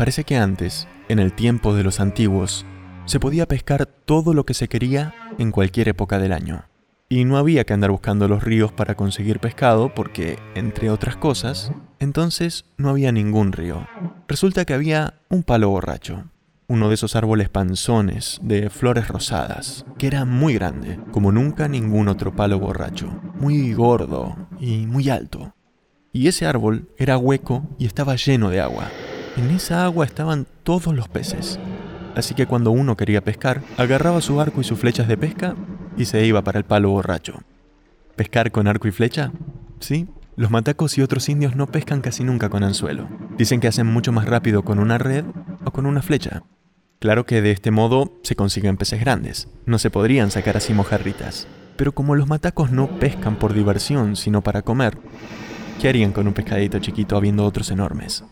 Parece que antes, en el tiempo de los antiguos, se podía pescar todo lo que se quería en cualquier época del año. Y no había que andar buscando los ríos para conseguir pescado porque, entre otras cosas, entonces no había ningún río. Resulta que había un palo borracho, uno de esos árboles panzones de flores rosadas, que era muy grande, como nunca ningún otro palo borracho, muy gordo y muy alto. Y ese árbol era hueco y estaba lleno de agua. En esa agua estaban todos los peces. Así que cuando uno quería pescar, agarraba su arco y sus flechas de pesca y se iba para el palo borracho. ¿Pescar con arco y flecha? Sí, los matacos y otros indios no pescan casi nunca con anzuelo. Dicen que hacen mucho más rápido con una red o con una flecha. Claro que de este modo se consiguen peces grandes, no se podrían sacar así mojarritas. Pero como los matacos no pescan por diversión, sino para comer, ¿qué harían con un pescadito chiquito habiendo otros enormes?